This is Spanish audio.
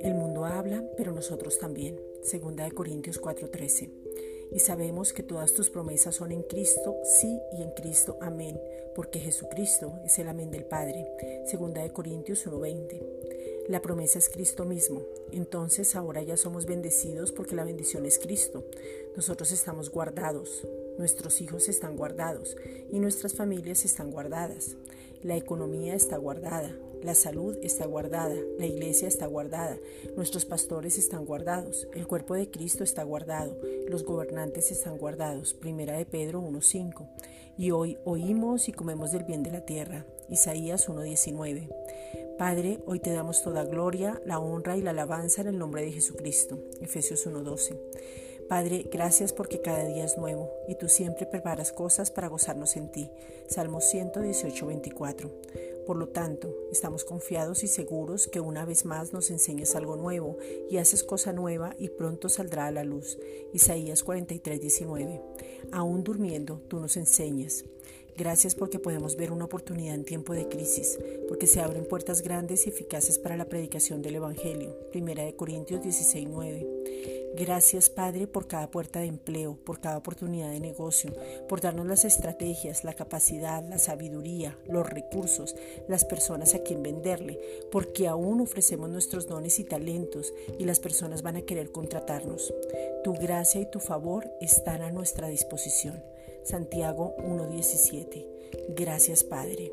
El mundo habla, pero nosotros también. Segunda de Corintios 4:13. Y sabemos que todas tus promesas son en Cristo, sí y en Cristo, amén, porque Jesucristo es el amén del Padre. Segunda de Corintios 1:20. La promesa es Cristo mismo. Entonces ahora ya somos bendecidos porque la bendición es Cristo. Nosotros estamos guardados, nuestros hijos están guardados y nuestras familias están guardadas. La economía está guardada, la salud está guardada, la iglesia está guardada, nuestros pastores están guardados, el cuerpo de Cristo está guardado, los gobernantes están guardados. Primera de Pedro 1.5. Y hoy oímos y comemos del bien de la tierra. Isaías 1.19. Padre, hoy te damos toda gloria, la honra y la alabanza en el nombre de Jesucristo. Efesios 1.12. Padre, gracias porque cada día es nuevo y tú siempre preparas cosas para gozarnos en ti. Salmo 118.24. Por lo tanto, estamos confiados y seguros que una vez más nos enseñas algo nuevo y haces cosa nueva y pronto saldrá a la luz. Isaías 43.19. Aún durmiendo, tú nos enseñas. Gracias porque podemos ver una oportunidad en tiempo de crisis, porque se abren puertas grandes y eficaces para la predicación del Evangelio. Primera de Corintios 16:9. Gracias Padre por cada puerta de empleo, por cada oportunidad de negocio, por darnos las estrategias, la capacidad, la sabiduría, los recursos, las personas a quien venderle, porque aún ofrecemos nuestros dones y talentos y las personas van a querer contratarnos. Tu gracia y tu favor están a nuestra disposición. Santiago 1.17. Gracias Padre.